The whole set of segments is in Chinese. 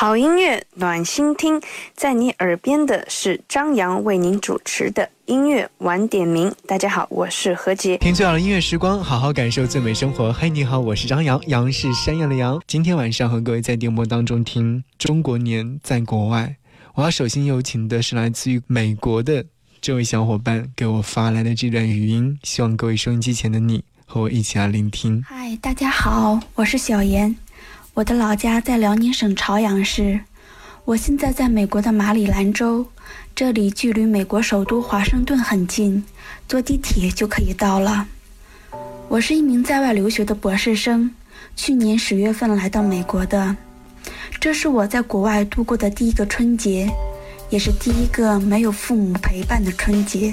好音乐暖心听，在你耳边的是张扬为您主持的音乐晚点名。大家好，我是何洁。听最好的音乐时光，好好感受最美生活。嘿，你好，我是张扬，杨是山羊的羊。今天晚上和各位在电波当中听中国年在国外。我要首先有请的是来自于美国的这位小伙伴给我发来的这段语音，希望各位收音机前的你和我一起来聆听。嗨，大家好，我是小严。我的老家在辽宁省朝阳市，我现在在美国的马里兰州，这里距离美国首都华盛顿很近，坐地铁就可以到了。我是一名在外留学的博士生，去年十月份来到美国的，这是我在国外度过的第一个春节，也是第一个没有父母陪伴的春节。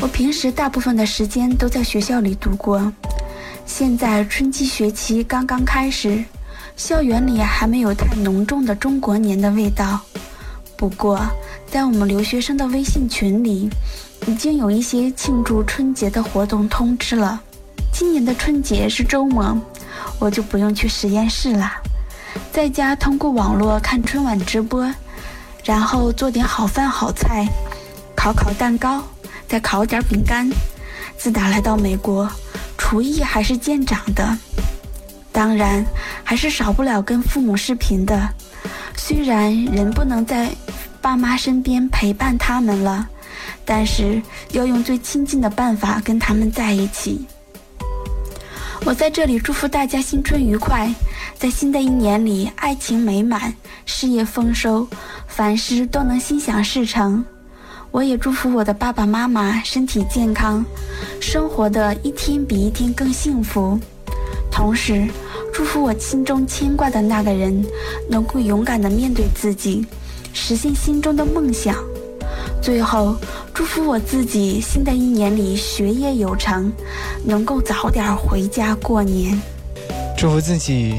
我平时大部分的时间都在学校里度过。现在春季学期刚刚开始，校园里还没有太浓重的中国年的味道。不过，在我们留学生的微信群里，已经有一些庆祝春节的活动通知了。今年的春节是周末，我就不用去实验室了，在家通过网络看春晚直播，然后做点好饭好菜，烤烤蛋糕，再烤点饼干。自打来到美国。厨艺还是见长的，当然还是少不了跟父母视频的。虽然人不能在爸妈身边陪伴他们了，但是要用最亲近的办法跟他们在一起。我在这里祝福大家新春愉快，在新的一年里爱情美满，事业丰收，凡事都能心想事成。我也祝福我的爸爸妈妈身体健康，生活的一天比一天更幸福。同时，祝福我心中牵挂的那个人能够勇敢地面对自己，实现心中的梦想。最后，祝福我自己新的一年里学业有成，能够早点回家过年。祝福自己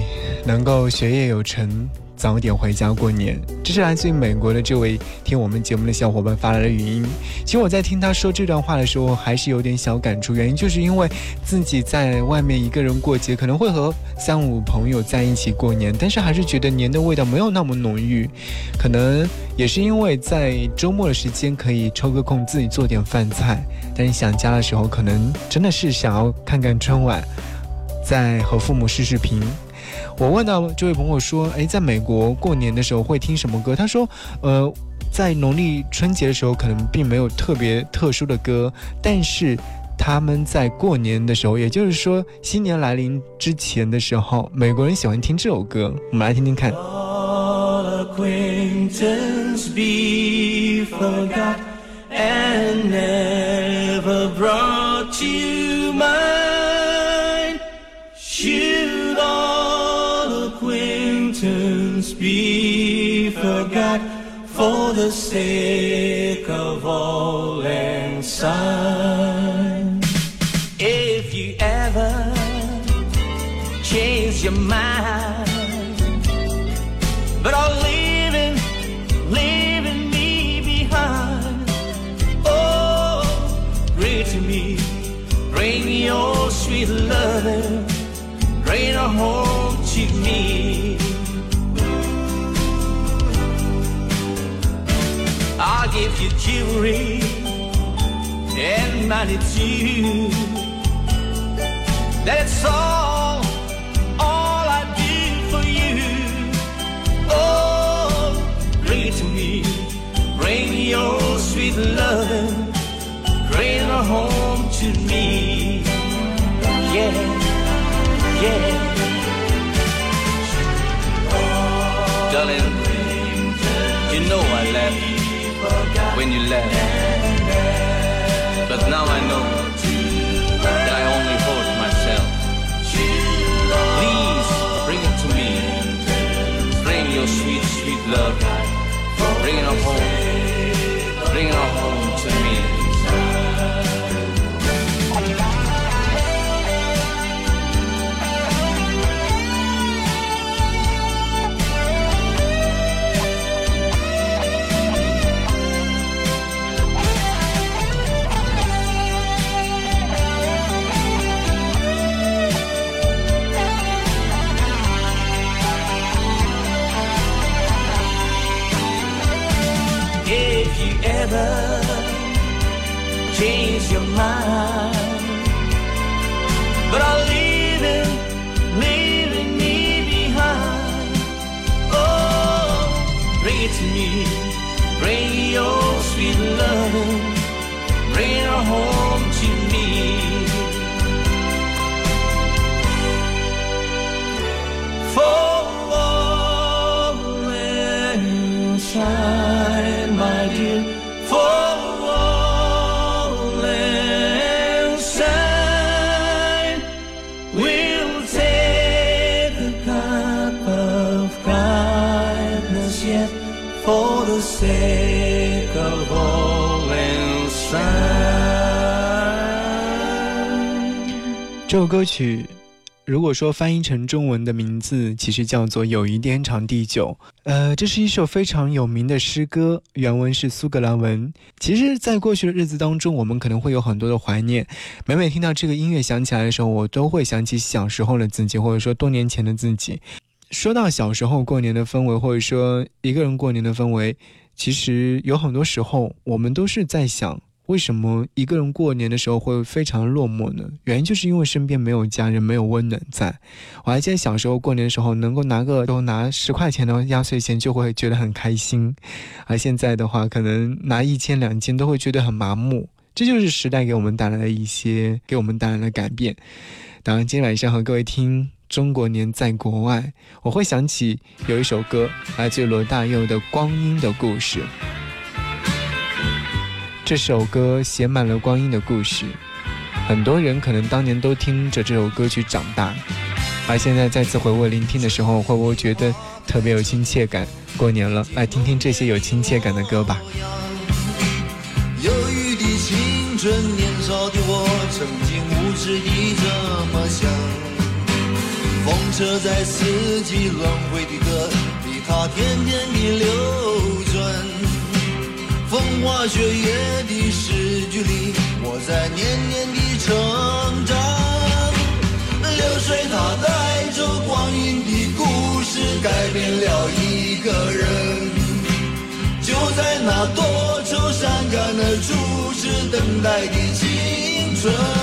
能够学业有成。早点回家过年。这是来自于美国的这位听我们节目的小伙伴发来的语音。其实我在听他说这段话的时候，还是有点小感触。原因就是因为自己在外面一个人过节，可能会和三五朋友在一起过年，但是还是觉得年的味道没有那么浓郁。可能也是因为在周末的时间可以抽个空自己做点饭菜，但是想家的时候，可能真的是想要看看春晚，再和父母视视频。我问到这位朋友说：“哎，在美国过年的时候会听什么歌？”他说：“呃，在农历春节的时候可能并没有特别特殊的歌，但是他们在过年的时候，也就是说新年来临之前的时候，美国人喜欢听这首歌。我们来听听看。” Be forgot for the sake of all and sun. If you ever change your mind, but are you jewelry and money too. That's all, all I do for you. Oh, bring it to me. Bring your sweet loving. Bring her home to me. Yeah, yeah. Darling, you know I love you when you left. But now I know that I only hurt myself. Please bring it to me. Bring your sweet, sweet love. Never change your mind. But I'll leave it, leaving me behind. Oh, bring it to me, bring your sweet love, bring her home 这首歌曲，如果说翻译成中文的名字，其实叫做《友谊天长地久》。呃，这是一首非常有名的诗歌，原文是苏格兰文。其实，在过去的日子当中，我们可能会有很多的怀念。每每听到这个音乐响起来的时候，我都会想起小时候的自己，或者说多年前的自己。说到小时候过年的氛围，或者说一个人过年的氛围，其实有很多时候，我们都是在想。为什么一个人过年的时候会非常落寞呢？原因就是因为身边没有家人，没有温暖在。我还记得小时候过年的时候，能够拿个都拿十块钱的压岁钱，就会觉得很开心。而现在的话，可能拿一千两千都会觉得很麻木。这就是时代给我们带来的一些，给我们带来的改变。当然，今天晚上和各位听《中国年在国外》，我会想起有一首歌，来自罗大佑的《光阴的故事》。这首歌写满了光阴的故事，很多人可能当年都听着这首歌曲长大，而现在再次回味聆听的时候，会不会觉得特别有亲切感？过年了，来听听这些有亲切感的歌吧。春，年少的我，曾经无知地这么想。风车在四季轮回的歌里，它天天地流转。风花雪月的诗句里，我在年年的成长。流水它带走光阴的故事，改变了一个人。就在那多愁善感的初次等待的青春。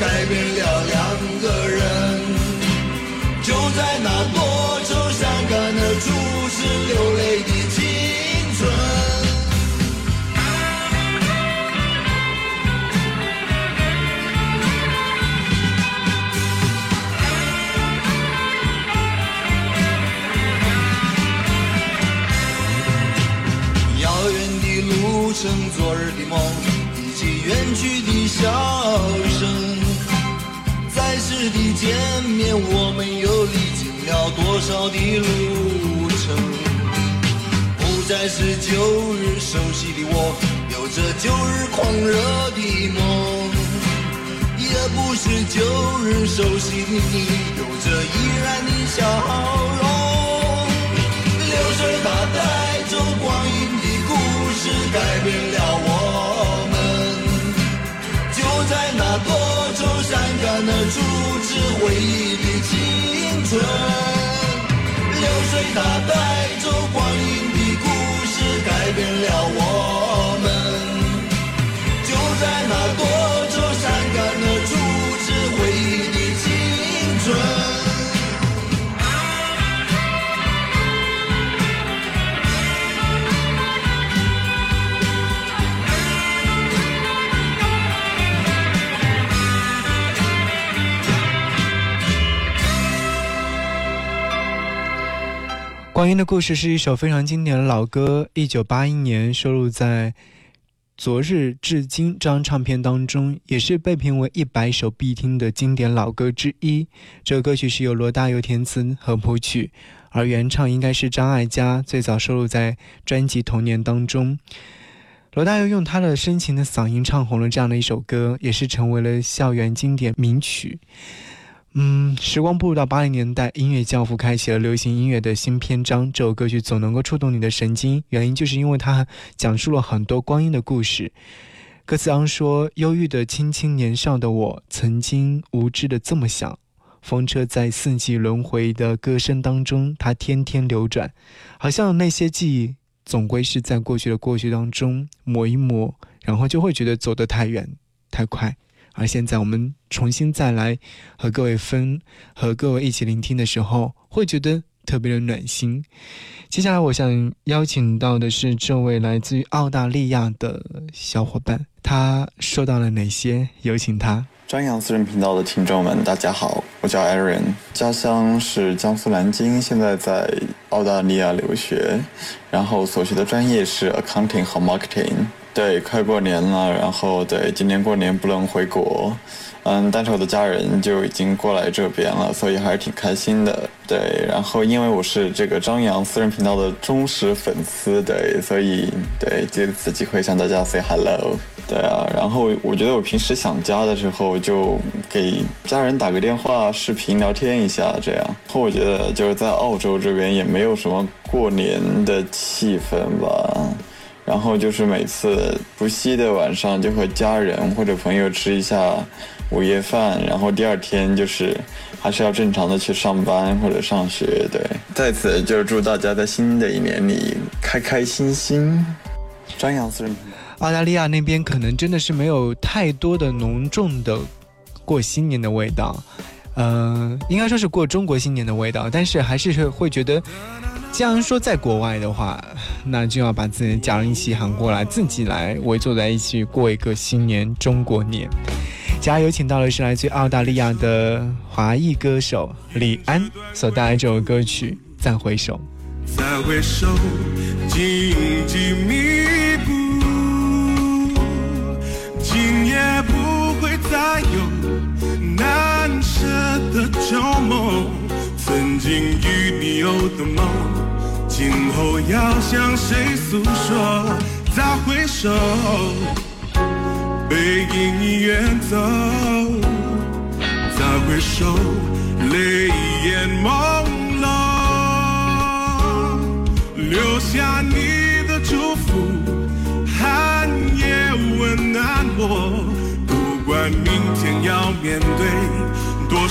改变了两个人。就在那多愁善感的注视流泪的你，有着依然的笑容。流水它带走光阴的故事，改变了我们。就在那多愁善感的初次回忆的青春。流水它带光阴的故事是一首非常经典的老歌，一九八一年收录在《昨日至今》这张唱片当中，也是被评为一百首必听的经典老歌之一。这个歌曲是由罗大佑填词和谱曲，而原唱应该是张艾嘉，最早收录在专辑《童年》当中。罗大佑用他的深情的嗓音唱红了这样的一首歌，也是成为了校园经典名曲。嗯，时光步入到八零年代，音乐教父开启了流行音乐的新篇章。这首歌曲总能够触动你的神经，原因就是因为它讲述了很多光阴的故事。歌词上说：“忧郁的青青年少的我，曾经无知的这么想。风车在四季轮回的歌声当中，它天天流转，好像那些记忆总归是在过去的过去当中抹一抹，然后就会觉得走得太远太快。”而现在我们重新再来和各位分，和各位一起聆听的时候，会觉得特别的暖心。接下来我想邀请到的是这位来自于澳大利亚的小伙伴，他说到了哪些？有请他。张扬私人频道的听众们，大家好，我叫 Aaron，家乡是江苏南京，现在在澳大利亚留学，然后所学的专业是 Accounting 和 Marketing。对，快过年了，然后对，今年过年不能回国，嗯，但是我的家人就已经过来这边了，所以还是挺开心的。对，然后因为我是这个张扬私人频道的忠实粉丝，对，所以对借此机会向大家 say hello。对啊，然后我觉得我平时想家的时候，就给家人打个电话、视频聊天一下，这样。然后我觉得就是在澳洲这边也没有什么过年的气氛吧。然后就是每次不息的晚上，就和家人或者朋友吃一下午夜饭，然后第二天就是还是要正常的去上班或者上学。对，在此就祝大家在新的一年里开开心心。张扬私人澳大利亚那边可能真的是没有太多的浓重的过新年的味道，嗯，应该说是过中国新年的味道，但是还是会觉得。既然说在国外的话，那就要把自己的家人一起喊过来，自己来围坐在一起过一个新年中国年。加油！请到的是来自澳大利亚的华裔歌手李安所带来这首歌曲《再回首》。再回首，荆棘密布，今夜不会再有难舍的旧梦，曾经与你有的梦。今后要向谁诉说？再回首，背影已远走。再回首，泪眼朦胧。留下你的祝福，寒夜温暖我。不管明天要面对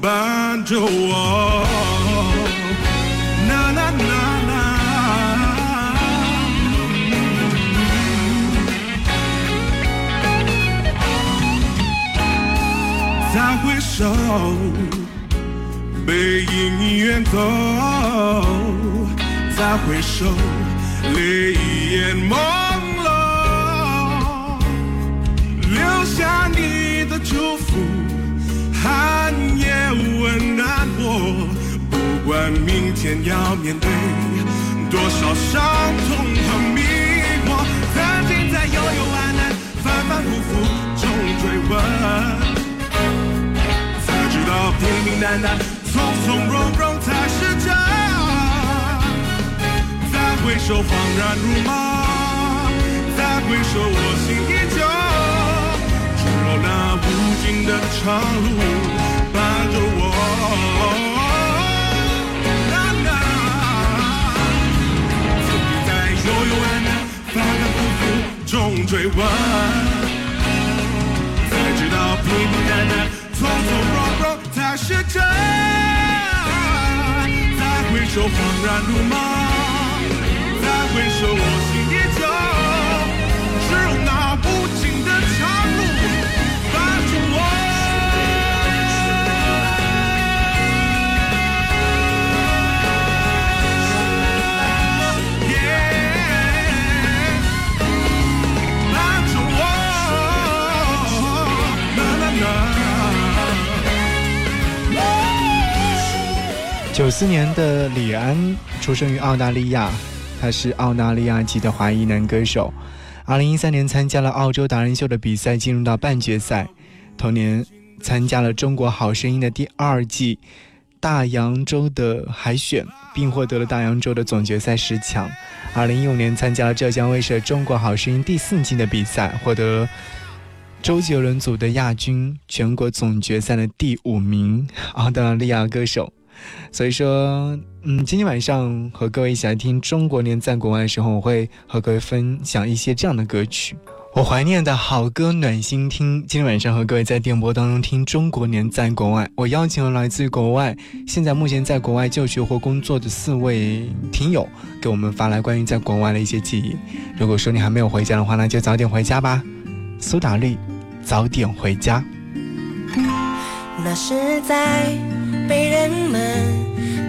伴着我。啦啦啦。再回首，背影已远走。再回首，泪眼朦胧。留下你的祝福，寒夜温暖我。不管明天要面对多少伤痛和迷惑，曾经在幽幽暗暗、反反复复中追问。才知道平平淡淡，从从容容才是真。再回首，恍然如梦；再回首，我心依旧。那无尽的长路伴着我。曾经在幽幽暗暗、反反复复中追问，才知道平平淡淡、从从容容。才是真，再回首，恍然如梦。再回首，我九四年的李安出生于澳大利亚，他是澳大利亚籍的华裔男歌手。二零一三年参加了澳洲达人秀的比赛，进入到半决赛。同年参加了《中国好声音》的第二季大洋洲的海选，并获得了大洋洲的总决赛十强。二零一五年参加了浙江卫视《中国好声音》第四季的比赛，获得周杰伦组的亚军，全国总决赛的第五名。澳大利亚歌手。所以说，嗯，今天晚上和各位一起来听《中国年在国外》的时候，我会和各位分享一些这样的歌曲。我怀念的好歌暖心听。今天晚上和各位在电波当中听《中国年在国外》，我邀请了来自于国外，现在目前在国外就学或工作的四位听友，给我们发来关于在国外的一些记忆。如果说你还没有回家的话，那就早点回家吧。苏打绿，早点回家。那是在。被人们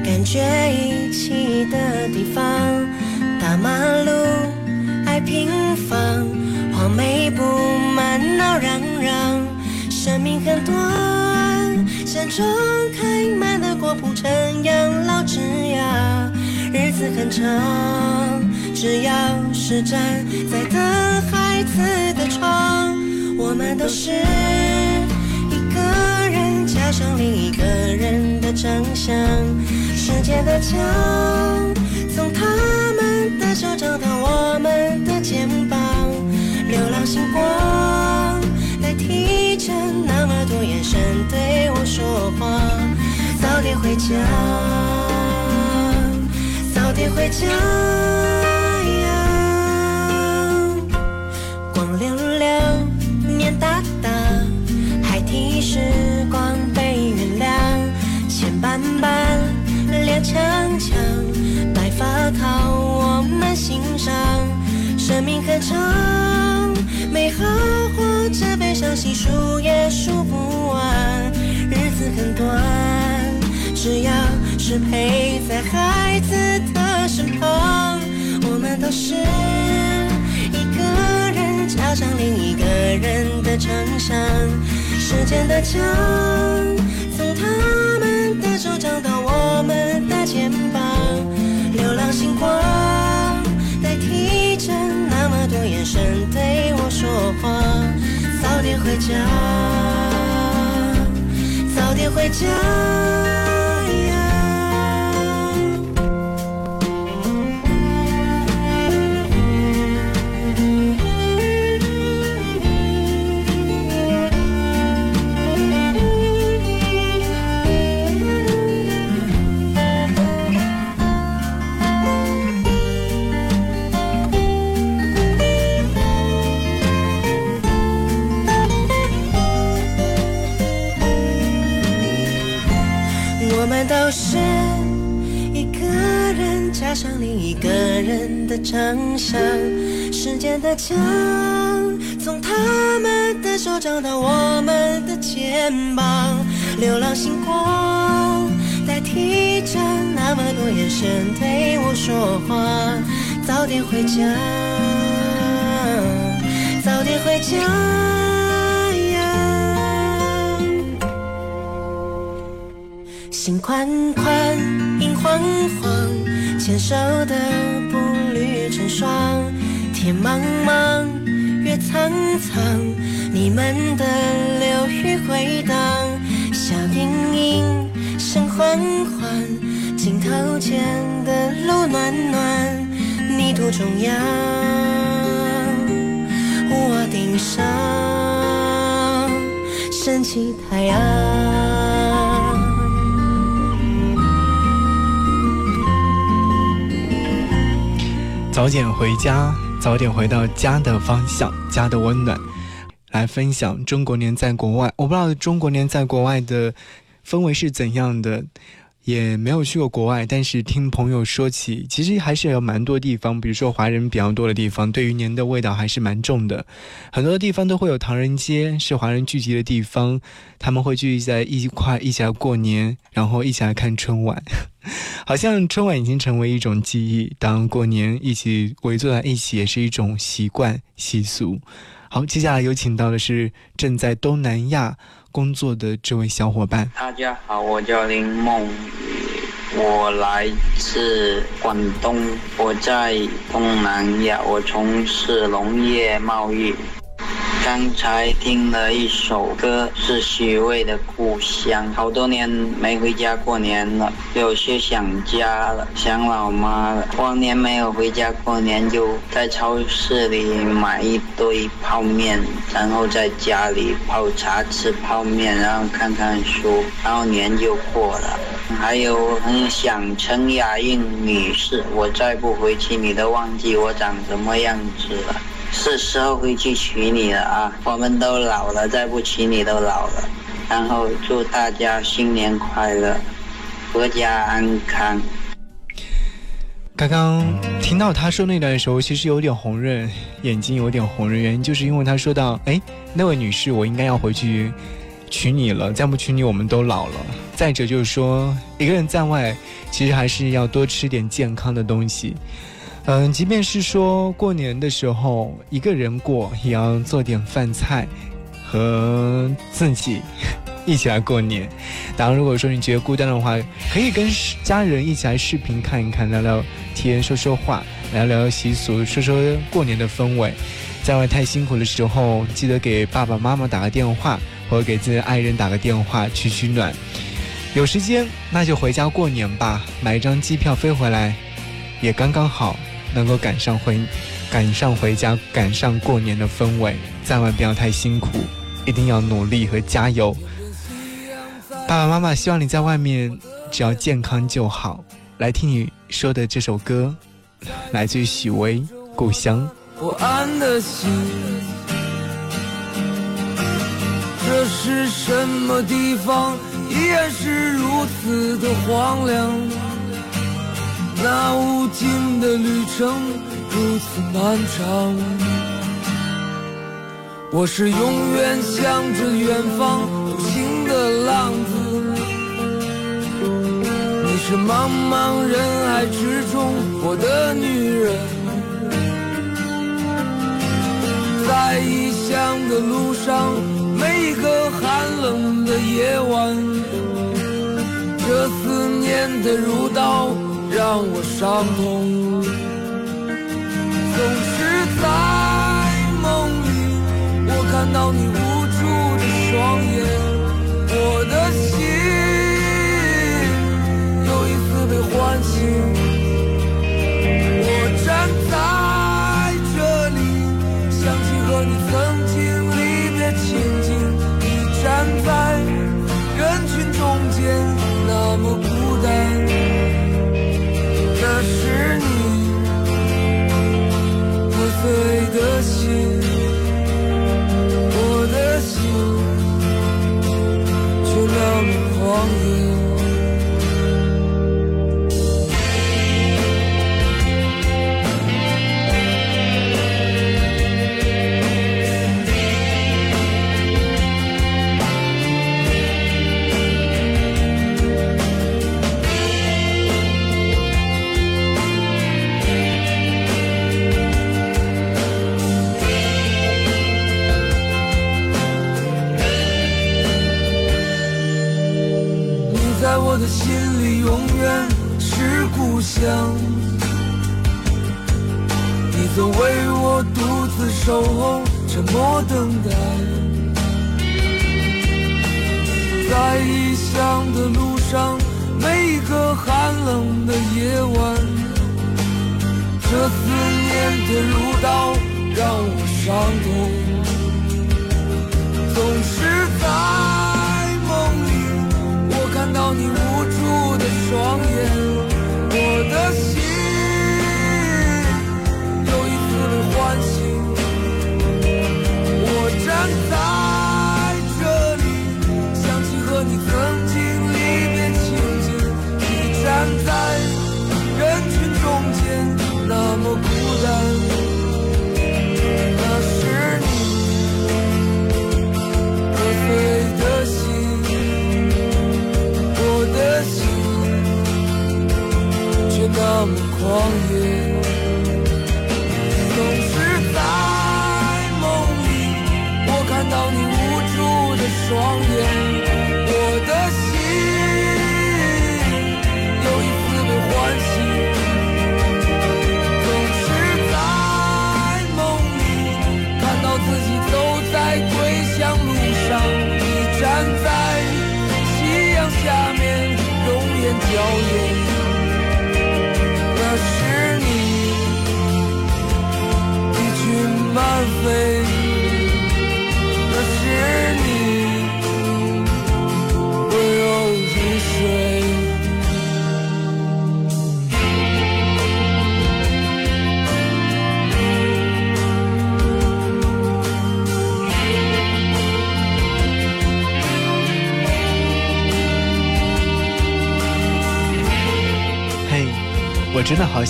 感觉遗弃的地方，大马路爱平房，黄梅布满闹嚷嚷。生命很短，山中开满的果铺成养老枝桠。日子很长，只要是站在等孩子的窗，我们都是。上另一个人的长相，时间的墙，从他们的手掌到我们的肩膀，流浪星光代替着那么多眼神对我说话。早点回家，早点回家靠我们欣赏。生命很长，美好或者悲伤，细数也数不完。日子很短，只要是陪在孩子的身旁，我们都是一个人加上另一个人的长相。时间的墙，从他们。的手掌到我们的肩膀，星光代替着那么多眼神对我说话。早点回家，早点回家。回家，早点回家呀。心宽宽，影晃晃，牵手的步履成双。天茫茫，月苍苍，你们的流语回荡。笑盈盈，声缓缓，镜头前的路暖暖。途中央，屋顶上升起太阳。早点回家，早点回到家的方向，家的温暖。来分享中国年在国外，我不知道中国年在国外的氛围是怎样的。也没有去过国外，但是听朋友说起，其实还是有蛮多地方，比如说华人比较多的地方，对于年的味道还是蛮重的。很多地方都会有唐人街，是华人聚集的地方，他们会聚集在一块，一起来过年，然后一起来看春晚。好像春晚已经成为一种记忆，当过年一起围坐在一起，也是一种习惯习俗。好，接下来有请到的是正在东南亚。工作的这位小伙伴，大家好，我叫林梦雨，我来自广东，我在东南亚，我从事农业贸易。刚才听了一首歌，是许巍的《故乡》，好多年没回家过年了，有些想家了，想老妈了。过年没有回家过年，就在超市里买一堆泡面，然后在家里泡茶吃泡面，然后看看书，然后年就过了。还有很想陈雅韵女士，我再不回去，你都忘记我长什么样子了。是时候回去娶你了啊！我们都老了，再不娶你都老了。然后祝大家新年快乐，阖家安康。刚刚听到他说那段的时候，其实有点红润，眼睛有点红润，原因就是因为他说到：“哎，那位女士，我应该要回去娶你了，再不娶你，我们都老了。”再者就是说，一个人在外，其实还是要多吃点健康的东西。嗯，即便是说过年的时候一个人过，也要做点饭菜，和自己一起来过年。当然，如果说你觉得孤单的话，可以跟家人一起来视频看一看，聊聊天，说说话，聊聊习俗，说说过年的氛围。在外太辛苦的时候，记得给爸爸妈妈打个电话，或者给自己的爱人打个电话取取暖。有时间那就回家过年吧，买一张机票飞回来，也刚刚好。能够赶上回，赶上回家，赶上过年的氛围，在外不要太辛苦，一定要努力和加油。爸爸妈妈希望你在外面只要健康就好。来听你说的这首歌，来自于许巍《故乡》。不安的心，这是什么地方？依然是如此的荒凉。那无尽的旅程如此漫长，我是永远向着远方独行的浪子，你是茫茫人海之中我的女人，在异乡的路上，每一个寒冷的夜晚，这思念的如刀。让我伤痛，总是在梦里，我看到你让我伤痛。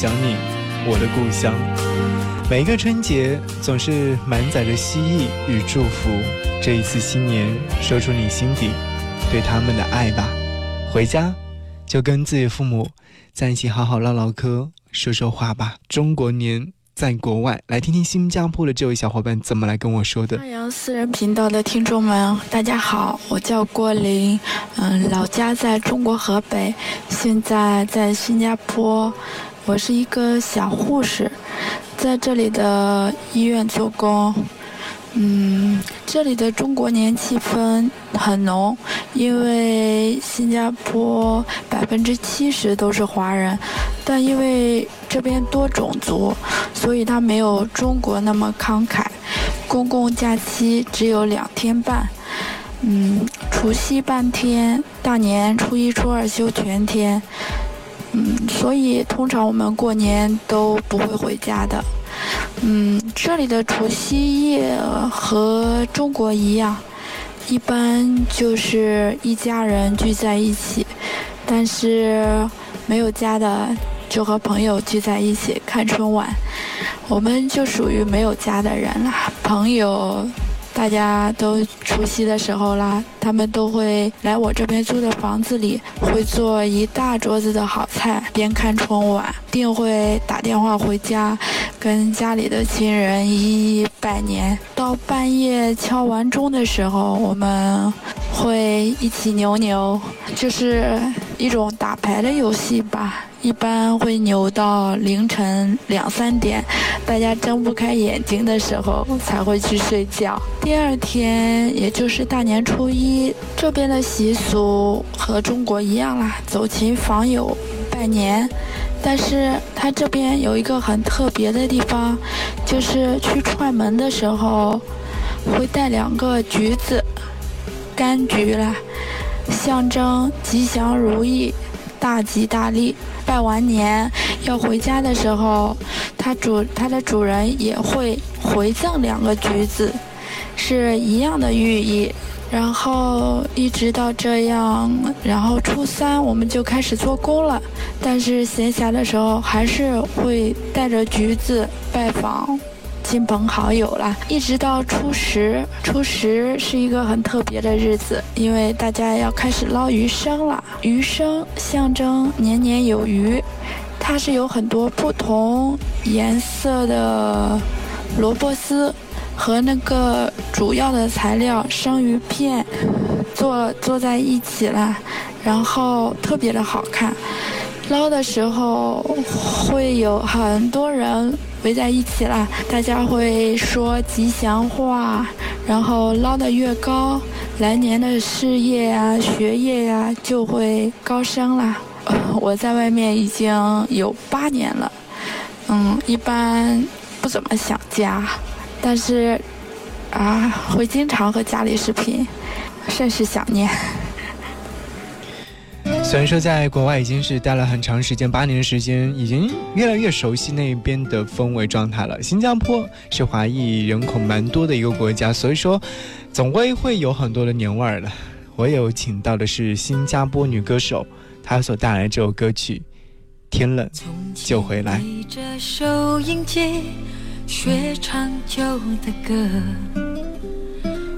想你，我的故乡。每一个春节总是满载着希冀与祝福。这一次新年，说出你心底对他们的爱吧。回家，就跟自己父母在一起好好唠唠嗑，说说话吧。中国年在国外，来听听新加坡的这位小伙伴怎么来跟我说的。太阳私人频道的听众们，大家好，我叫郭林，嗯，老家在中国河北，现在在新加坡，我是一个小护士。在这里的医院做工，嗯，这里的中国年气氛很浓，因为新加坡百分之七十都是华人，但因为这边多种族，所以他没有中国那么慷慨，公共假期只有两天半，嗯，除夕半天，大年初一、初二休全天。嗯，所以通常我们过年都不会回家的。嗯，这里的除夕夜和中国一样，一般就是一家人聚在一起，但是没有家的就和朋友聚在一起看春晚。我们就属于没有家的人了，朋友。大家都除夕的时候啦，他们都会来我这边租的房子里，会做一大桌子的好菜，边看春晚，定会打电话回家，跟家里的亲人一一拜年。到半夜敲完钟的时候，我们会一起扭扭，就是一种打牌的游戏吧。一般会扭到凌晨两三点，大家睁不开眼睛的时候才会去睡觉。第二天，也就是大年初一，这边的习俗和中国一样啦，走亲访友，拜年。但是它这边有一个很特别的地方，就是去串门的时候，会带两个橘子，柑橘啦，象征吉祥如意。大吉大利！拜完年要回家的时候，它主它的主人也会回赠两个橘子，是一样的寓意。然后一直到这样，然后初三我们就开始做工了，但是闲暇的时候还是会带着橘子拜访。亲朋好友了，一直到初十，初十是一个很特别的日子，因为大家要开始捞鱼生了。鱼生象征年年有余，它是有很多不同颜色的萝卜丝和那个主要的材料生鱼片做做在一起了，然后特别的好看。捞的时候会有很多人。围在一起啦，大家会说吉祥话，然后捞得越高，来年的事业啊、学业呀就会高升啦。我在外面已经有八年了，嗯，一般不怎么想家，但是啊，会经常和家里视频，甚是想念。虽然说在国外已经是待了很长时间，八年的时间，已经越来越熟悉那边的氛围状态了。新加坡是华裔人口蛮多的一个国家，所以说总归会有很多的年味儿的。我有请到的是新加坡女歌手，她所带来这首歌曲《天冷就回来》。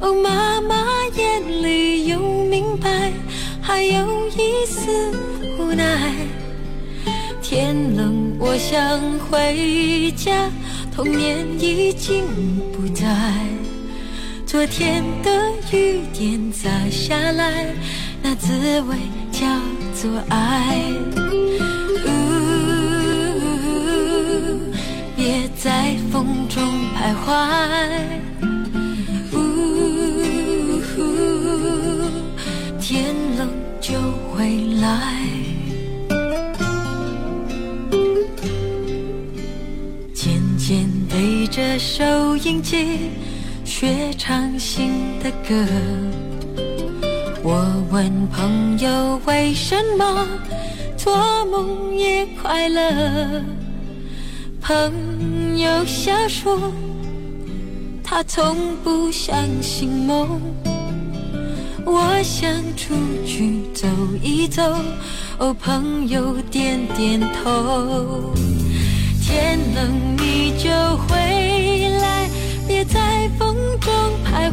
哦，妈妈眼里有明白。还有一丝无奈，天冷我想回家，童年已经不在，昨天的雨点洒下来，那滋味叫做爱。音机学唱新的歌。我问朋友为什么做梦也快乐，朋友笑说他从不相信梦。我想出去走一走，哦，朋友点点头。天冷你就回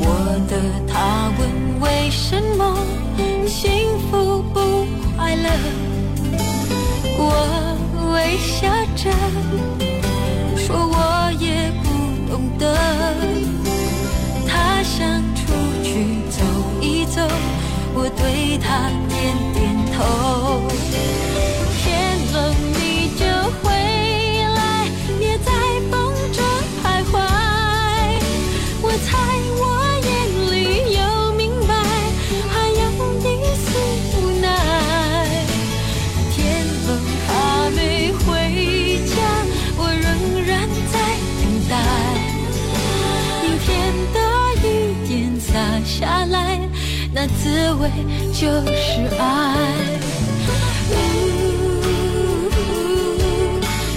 我的。他问为什么幸福不快乐，我微笑着说我也不懂得。他想出去走一走，我对他点点头。就是爱。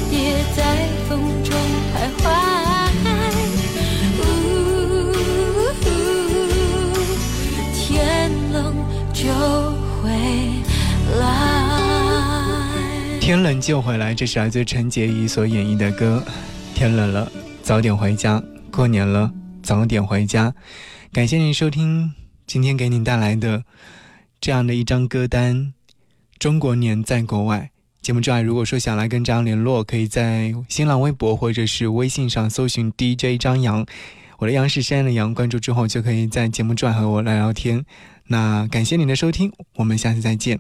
别在风中徘徊。天冷就回来。天冷就回来，这是来自陈洁仪所演绎的歌。天冷了，早点回家。过年了，早点回家。感谢您收听今天给您带来的这样的一张歌单《中国年在国外》。节目之外，如果说想来跟张联络，可以在新浪微博或者是微信上搜寻 DJ 张扬，我的杨是山的杨，关注之后就可以在节目之外和我聊聊天。那感谢您的收听，我们下次再见。